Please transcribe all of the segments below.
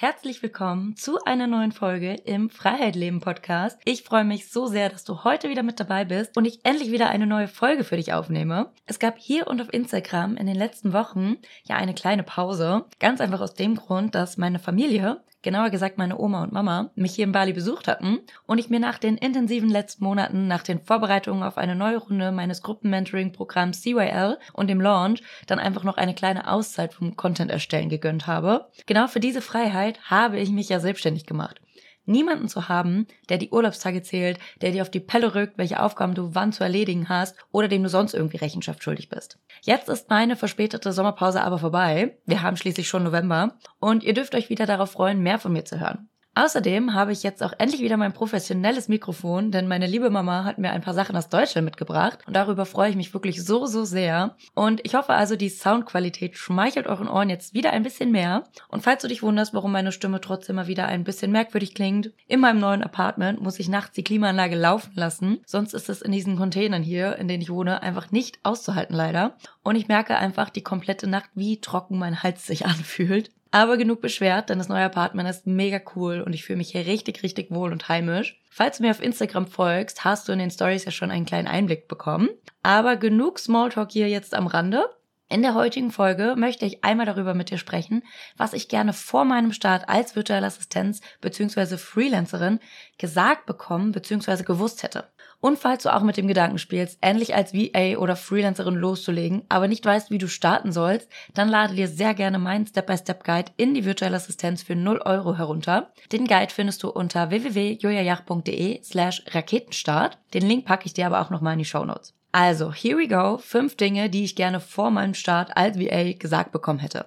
Herzlich willkommen zu einer neuen Folge im Freiheit Leben Podcast. Ich freue mich so sehr, dass du heute wieder mit dabei bist und ich endlich wieder eine neue Folge für dich aufnehme. Es gab hier und auf Instagram in den letzten Wochen ja eine kleine Pause. Ganz einfach aus dem Grund, dass meine Familie genauer gesagt meine Oma und Mama, mich hier in Bali besucht hatten und ich mir nach den intensiven letzten Monaten, nach den Vorbereitungen auf eine neue Runde meines Gruppenmentoring-Programms CYL und dem Launch dann einfach noch eine kleine Auszeit vom Content erstellen gegönnt habe. Genau für diese Freiheit habe ich mich ja selbstständig gemacht niemanden zu haben, der die Urlaubstage zählt, der dir auf die Pelle rückt, welche Aufgaben du wann zu erledigen hast oder dem du sonst irgendwie Rechenschaft schuldig bist. Jetzt ist meine verspätete Sommerpause aber vorbei. Wir haben schließlich schon November und ihr dürft euch wieder darauf freuen, mehr von mir zu hören. Außerdem habe ich jetzt auch endlich wieder mein professionelles Mikrofon, denn meine liebe Mama hat mir ein paar Sachen aus Deutschland mitgebracht und darüber freue ich mich wirklich so, so sehr. Und ich hoffe also, die Soundqualität schmeichelt euren Ohren jetzt wieder ein bisschen mehr. Und falls du dich wunderst, warum meine Stimme trotzdem mal wieder ein bisschen merkwürdig klingt, in meinem neuen Apartment muss ich nachts die Klimaanlage laufen lassen, sonst ist es in diesen Containern hier, in denen ich wohne, einfach nicht auszuhalten leider. Und ich merke einfach die komplette Nacht, wie trocken mein Hals sich anfühlt. Aber genug beschwert, denn das neue Apartment ist mega cool und ich fühle mich hier richtig, richtig wohl und heimisch. Falls du mir auf Instagram folgst, hast du in den Stories ja schon einen kleinen Einblick bekommen. Aber genug Smalltalk hier jetzt am Rande. In der heutigen Folge möchte ich einmal darüber mit dir sprechen, was ich gerne vor meinem Start als virtuelle Assistenz bzw. Freelancerin gesagt bekommen bzw. gewusst hätte. Und falls du auch mit dem Gedanken spielst, endlich als VA oder Freelancerin loszulegen, aber nicht weißt, wie du starten sollst, dann lade dir sehr gerne meinen Step-by-Step-Guide in die virtuelle Assistenz für 0 Euro herunter. Den Guide findest du unter www.jojajach.de slash Raketenstart. Den Link packe ich dir aber auch nochmal in die Show Notes. Also, here we go. Fünf Dinge, die ich gerne vor meinem Start als VA gesagt bekommen hätte.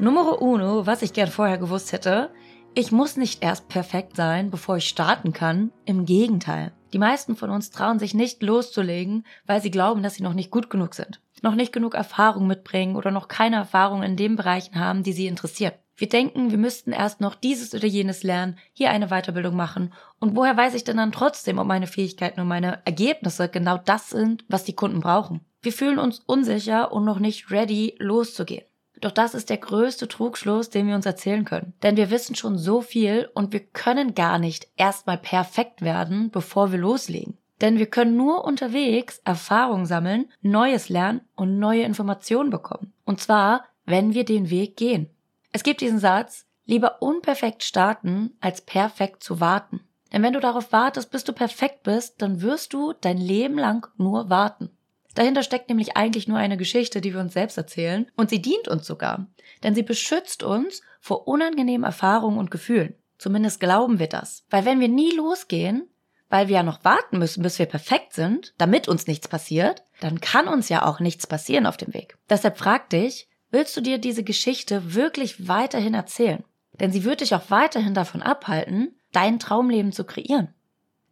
Nummer uno, was ich gern vorher gewusst hätte, ich muss nicht erst perfekt sein, bevor ich starten kann. Im Gegenteil. Die meisten von uns trauen sich nicht loszulegen, weil sie glauben, dass sie noch nicht gut genug sind, noch nicht genug Erfahrung mitbringen oder noch keine Erfahrung in den Bereichen haben, die sie interessieren. Wir denken, wir müssten erst noch dieses oder jenes lernen, hier eine Weiterbildung machen. Und woher weiß ich denn dann trotzdem, ob meine Fähigkeiten und meine Ergebnisse genau das sind, was die Kunden brauchen? Wir fühlen uns unsicher und noch nicht ready, loszugehen. Doch das ist der größte Trugschluss, den wir uns erzählen können. Denn wir wissen schon so viel und wir können gar nicht erstmal perfekt werden, bevor wir loslegen. Denn wir können nur unterwegs Erfahrung sammeln, Neues lernen und neue Informationen bekommen. Und zwar, wenn wir den Weg gehen. Es gibt diesen Satz, lieber unperfekt starten, als perfekt zu warten. Denn wenn du darauf wartest, bis du perfekt bist, dann wirst du dein Leben lang nur warten. Dahinter steckt nämlich eigentlich nur eine Geschichte, die wir uns selbst erzählen, und sie dient uns sogar, denn sie beschützt uns vor unangenehmen Erfahrungen und Gefühlen. Zumindest glauben wir das. Weil wenn wir nie losgehen, weil wir ja noch warten müssen, bis wir perfekt sind, damit uns nichts passiert, dann kann uns ja auch nichts passieren auf dem Weg. Deshalb frag dich, willst du dir diese Geschichte wirklich weiterhin erzählen? Denn sie wird dich auch weiterhin davon abhalten, dein Traumleben zu kreieren.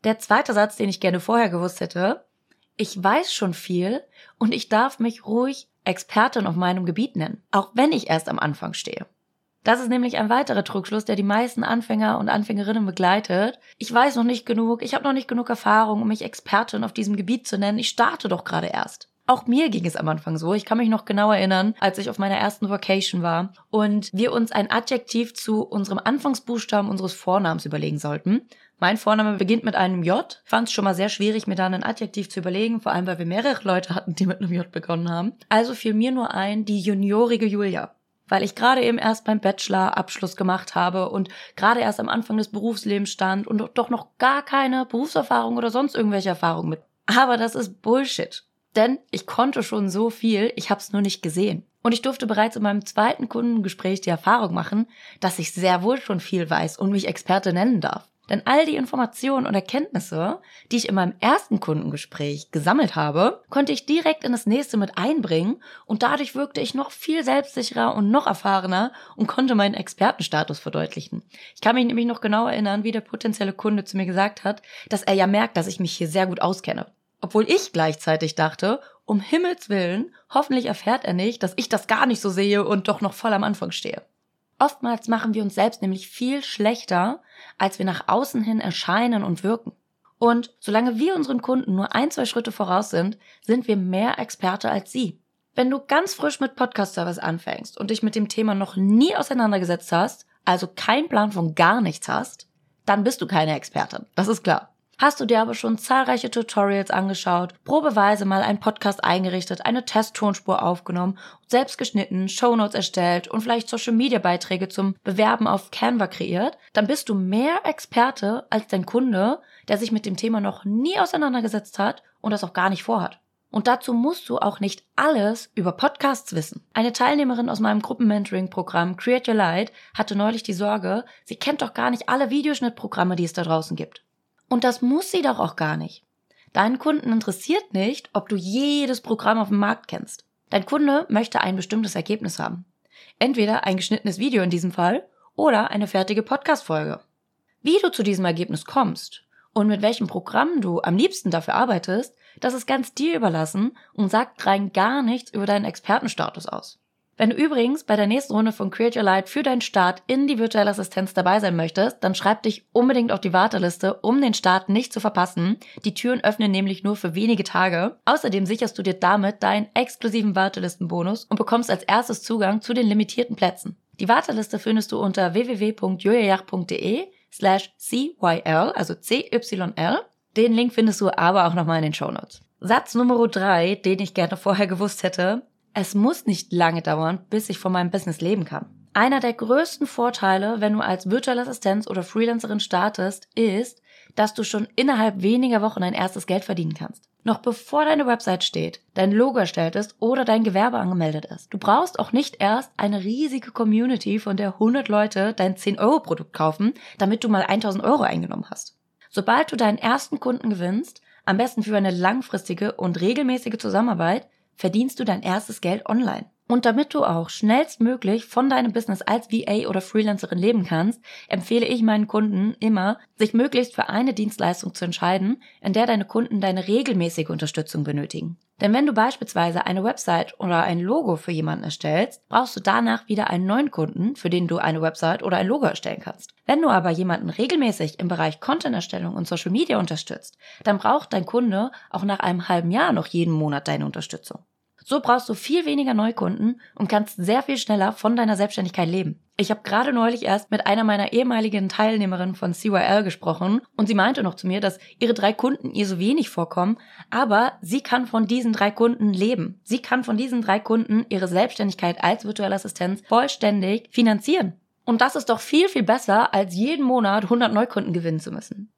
Der zweite Satz, den ich gerne vorher gewusst hätte, ich weiß schon viel und ich darf mich ruhig Expertin auf meinem Gebiet nennen, auch wenn ich erst am Anfang stehe. Das ist nämlich ein weiterer Trugschluss, der die meisten Anfänger und Anfängerinnen begleitet. Ich weiß noch nicht genug, ich habe noch nicht genug Erfahrung, um mich Expertin auf diesem Gebiet zu nennen. Ich starte doch gerade erst. Auch mir ging es am Anfang so. Ich kann mich noch genau erinnern, als ich auf meiner ersten Vacation war und wir uns ein Adjektiv zu unserem Anfangsbuchstaben unseres Vornamens überlegen sollten. Mein Vorname beginnt mit einem J. Fand es schon mal sehr schwierig, mir da ein Adjektiv zu überlegen, vor allem weil wir mehrere Leute hatten, die mit einem J begonnen haben. Also fiel mir nur ein, die juniorige Julia. Weil ich gerade eben erst beim Bachelor Abschluss gemacht habe und gerade erst am Anfang des Berufslebens stand und doch noch gar keine Berufserfahrung oder sonst irgendwelche Erfahrung mit. Aber das ist Bullshit. Denn ich konnte schon so viel, ich hab's nur nicht gesehen. Und ich durfte bereits in meinem zweiten Kundengespräch die Erfahrung machen, dass ich sehr wohl schon viel weiß und mich Experte nennen darf. Denn all die Informationen und Erkenntnisse, die ich in meinem ersten Kundengespräch gesammelt habe, konnte ich direkt in das nächste mit einbringen und dadurch wirkte ich noch viel selbstsicherer und noch erfahrener und konnte meinen Expertenstatus verdeutlichen. Ich kann mich nämlich noch genau erinnern, wie der potenzielle Kunde zu mir gesagt hat, dass er ja merkt, dass ich mich hier sehr gut auskenne. Obwohl ich gleichzeitig dachte, um Himmels willen, hoffentlich erfährt er nicht, dass ich das gar nicht so sehe und doch noch voll am Anfang stehe. Oftmals machen wir uns selbst nämlich viel schlechter, als wir nach außen hin erscheinen und wirken. Und solange wir unseren Kunden nur ein, zwei Schritte voraus sind, sind wir mehr Experte als sie. Wenn du ganz frisch mit Podcast-Service anfängst und dich mit dem Thema noch nie auseinandergesetzt hast, also keinen Plan von gar nichts hast, dann bist du keine Expertin. Das ist klar. Hast du dir aber schon zahlreiche Tutorials angeschaut, probeweise mal einen Podcast eingerichtet, eine Testtonspur aufgenommen, selbst geschnitten, Shownotes erstellt und vielleicht Social Media Beiträge zum Bewerben auf Canva kreiert, dann bist du mehr Experte als dein Kunde, der sich mit dem Thema noch nie auseinandergesetzt hat und das auch gar nicht vorhat. Und dazu musst du auch nicht alles über Podcasts wissen. Eine Teilnehmerin aus meinem Gruppenmentoring-Programm Create Your Light hatte neulich die Sorge, sie kennt doch gar nicht alle Videoschnittprogramme, die es da draußen gibt. Und das muss sie doch auch gar nicht. Deinen Kunden interessiert nicht, ob du jedes Programm auf dem Markt kennst. Dein Kunde möchte ein bestimmtes Ergebnis haben. Entweder ein geschnittenes Video in diesem Fall oder eine fertige Podcast-Folge. Wie du zu diesem Ergebnis kommst und mit welchem Programm du am liebsten dafür arbeitest, das ist ganz dir überlassen und sagt rein gar nichts über deinen Expertenstatus aus. Wenn du übrigens bei der nächsten Runde von Create Your Light für deinen Start in die virtuelle Assistenz dabei sein möchtest, dann schreib dich unbedingt auf die Warteliste, um den Start nicht zu verpassen. Die Türen öffnen nämlich nur für wenige Tage. Außerdem sicherst du dir damit deinen exklusiven Wartelistenbonus und bekommst als erstes Zugang zu den limitierten Plätzen. Die Warteliste findest du unter www.juliajach.de slash CYL, also C-Y-L. Den Link findest du aber auch nochmal in den Show Notes. Satz Nummer drei, den ich gerne vorher gewusst hätte, es muss nicht lange dauern, bis ich von meinem Business leben kann. Einer der größten Vorteile, wenn du als virtuelle Assistenz oder Freelancerin startest, ist, dass du schon innerhalb weniger Wochen dein erstes Geld verdienen kannst. Noch bevor deine Website steht, dein Logo erstellt ist oder dein Gewerbe angemeldet ist. Du brauchst auch nicht erst eine riesige Community, von der 100 Leute dein 10-Euro-Produkt kaufen, damit du mal 1000 Euro eingenommen hast. Sobald du deinen ersten Kunden gewinnst, am besten für eine langfristige und regelmäßige Zusammenarbeit, verdienst du dein erstes Geld online. Und damit du auch schnellstmöglich von deinem Business als VA oder Freelancerin leben kannst, empfehle ich meinen Kunden immer, sich möglichst für eine Dienstleistung zu entscheiden, in der deine Kunden deine regelmäßige Unterstützung benötigen. Denn wenn du beispielsweise eine Website oder ein Logo für jemanden erstellst, brauchst du danach wieder einen neuen Kunden, für den du eine Website oder ein Logo erstellen kannst. Wenn du aber jemanden regelmäßig im Bereich Content-Erstellung und Social Media unterstützt, dann braucht dein Kunde auch nach einem halben Jahr noch jeden Monat deine Unterstützung. So brauchst du viel weniger Neukunden und kannst sehr viel schneller von deiner Selbstständigkeit leben. Ich habe gerade neulich erst mit einer meiner ehemaligen Teilnehmerinnen von CYL gesprochen und sie meinte noch zu mir, dass ihre drei Kunden ihr so wenig vorkommen, aber sie kann von diesen drei Kunden leben. Sie kann von diesen drei Kunden ihre Selbstständigkeit als virtuelle Assistenz vollständig finanzieren. Und das ist doch viel, viel besser, als jeden Monat 100 Neukunden gewinnen zu müssen.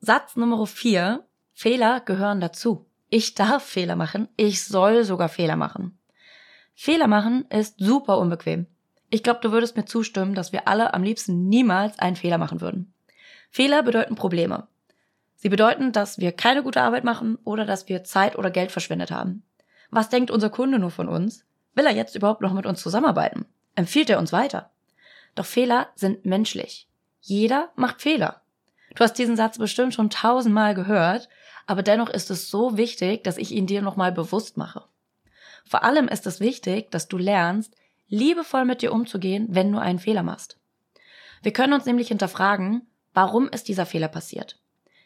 Satz Nummer vier: Fehler gehören dazu. Ich darf Fehler machen. Ich soll sogar Fehler machen. Fehler machen ist super unbequem. Ich glaube, du würdest mir zustimmen, dass wir alle am liebsten niemals einen Fehler machen würden. Fehler bedeuten Probleme. Sie bedeuten, dass wir keine gute Arbeit machen oder dass wir Zeit oder Geld verschwendet haben. Was denkt unser Kunde nur von uns? Will er jetzt überhaupt noch mit uns zusammenarbeiten? Empfiehlt er uns weiter? Doch Fehler sind menschlich. Jeder macht Fehler. Du hast diesen Satz bestimmt schon tausendmal gehört aber dennoch ist es so wichtig, dass ich ihn dir nochmal bewusst mache. Vor allem ist es wichtig, dass du lernst, liebevoll mit dir umzugehen, wenn du einen Fehler machst. Wir können uns nämlich hinterfragen, warum ist dieser Fehler passiert?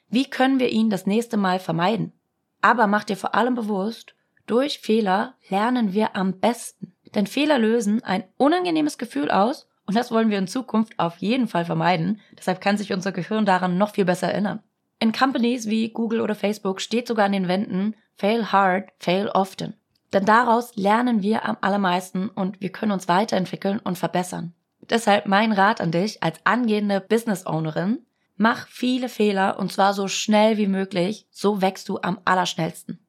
Wie können wir ihn das nächste Mal vermeiden? Aber mach dir vor allem bewusst, durch Fehler lernen wir am besten. Denn Fehler lösen ein unangenehmes Gefühl aus und das wollen wir in Zukunft auf jeden Fall vermeiden. Deshalb kann sich unser Gehirn daran noch viel besser erinnern. In Companies wie Google oder Facebook steht sogar an den Wänden Fail hard, fail often. Denn daraus lernen wir am allermeisten und wir können uns weiterentwickeln und verbessern. Deshalb mein Rat an dich als angehende Business Ownerin, mach viele Fehler und zwar so schnell wie möglich, so wächst du am allerschnellsten.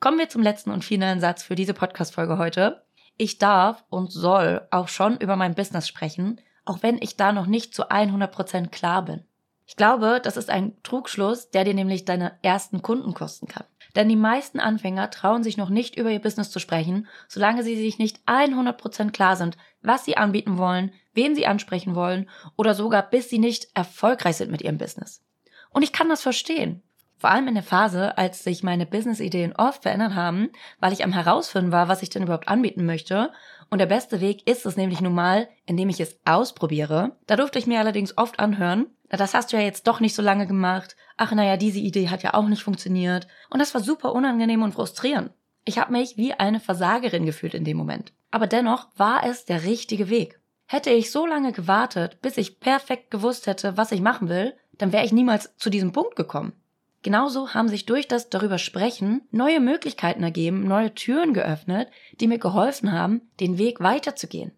Kommen wir zum letzten und finalen Satz für diese Podcast-Folge heute. Ich darf und soll auch schon über mein Business sprechen, auch wenn ich da noch nicht zu 100% klar bin. Ich glaube, das ist ein Trugschluss, der dir nämlich deine ersten Kunden kosten kann. Denn die meisten Anfänger trauen sich noch nicht über ihr Business zu sprechen, solange sie sich nicht 100% klar sind, was sie anbieten wollen, wen sie ansprechen wollen oder sogar bis sie nicht erfolgreich sind mit ihrem Business. Und ich kann das verstehen. Vor allem in der Phase, als sich meine Business-Ideen oft verändert haben, weil ich am herausfinden war, was ich denn überhaupt anbieten möchte. Und der beste Weg ist es nämlich nun mal, indem ich es ausprobiere. Da durfte ich mir allerdings oft anhören, das hast du ja jetzt doch nicht so lange gemacht. Ach naja, diese Idee hat ja auch nicht funktioniert. Und das war super unangenehm und frustrierend. Ich habe mich wie eine Versagerin gefühlt in dem Moment. Aber dennoch war es der richtige Weg. Hätte ich so lange gewartet, bis ich perfekt gewusst hätte, was ich machen will, dann wäre ich niemals zu diesem Punkt gekommen. Genauso haben sich durch das darüber sprechen neue Möglichkeiten ergeben, neue Türen geöffnet, die mir geholfen haben, den Weg weiterzugehen.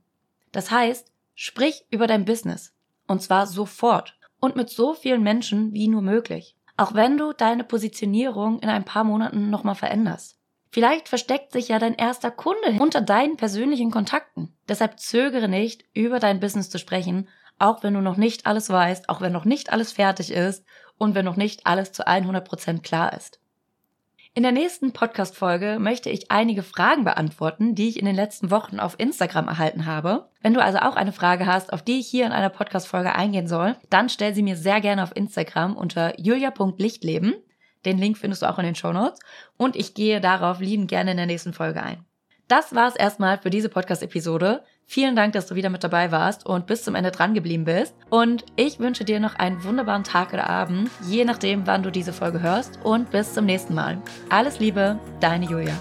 Das heißt, sprich über dein Business. Und zwar sofort und mit so vielen Menschen wie nur möglich. Auch wenn du deine Positionierung in ein paar Monaten nochmal veränderst. Vielleicht versteckt sich ja dein erster Kunde unter deinen persönlichen Kontakten. Deshalb zögere nicht, über dein Business zu sprechen, auch wenn du noch nicht alles weißt, auch wenn noch nicht alles fertig ist und wenn noch nicht alles zu 100% klar ist. In der nächsten Podcast-Folge möchte ich einige Fragen beantworten, die ich in den letzten Wochen auf Instagram erhalten habe. Wenn du also auch eine Frage hast, auf die ich hier in einer Podcast-Folge eingehen soll, dann stell sie mir sehr gerne auf Instagram unter julia.lichtleben. Den Link findest du auch in den Show Notes. Und ich gehe darauf lieben gerne in der nächsten Folge ein. Das war's erstmal für diese Podcast-Episode. Vielen Dank, dass du wieder mit dabei warst und bis zum Ende dran geblieben bist. Und ich wünsche dir noch einen wunderbaren Tag oder Abend, je nachdem, wann du diese Folge hörst. Und bis zum nächsten Mal. Alles Liebe, deine Julia.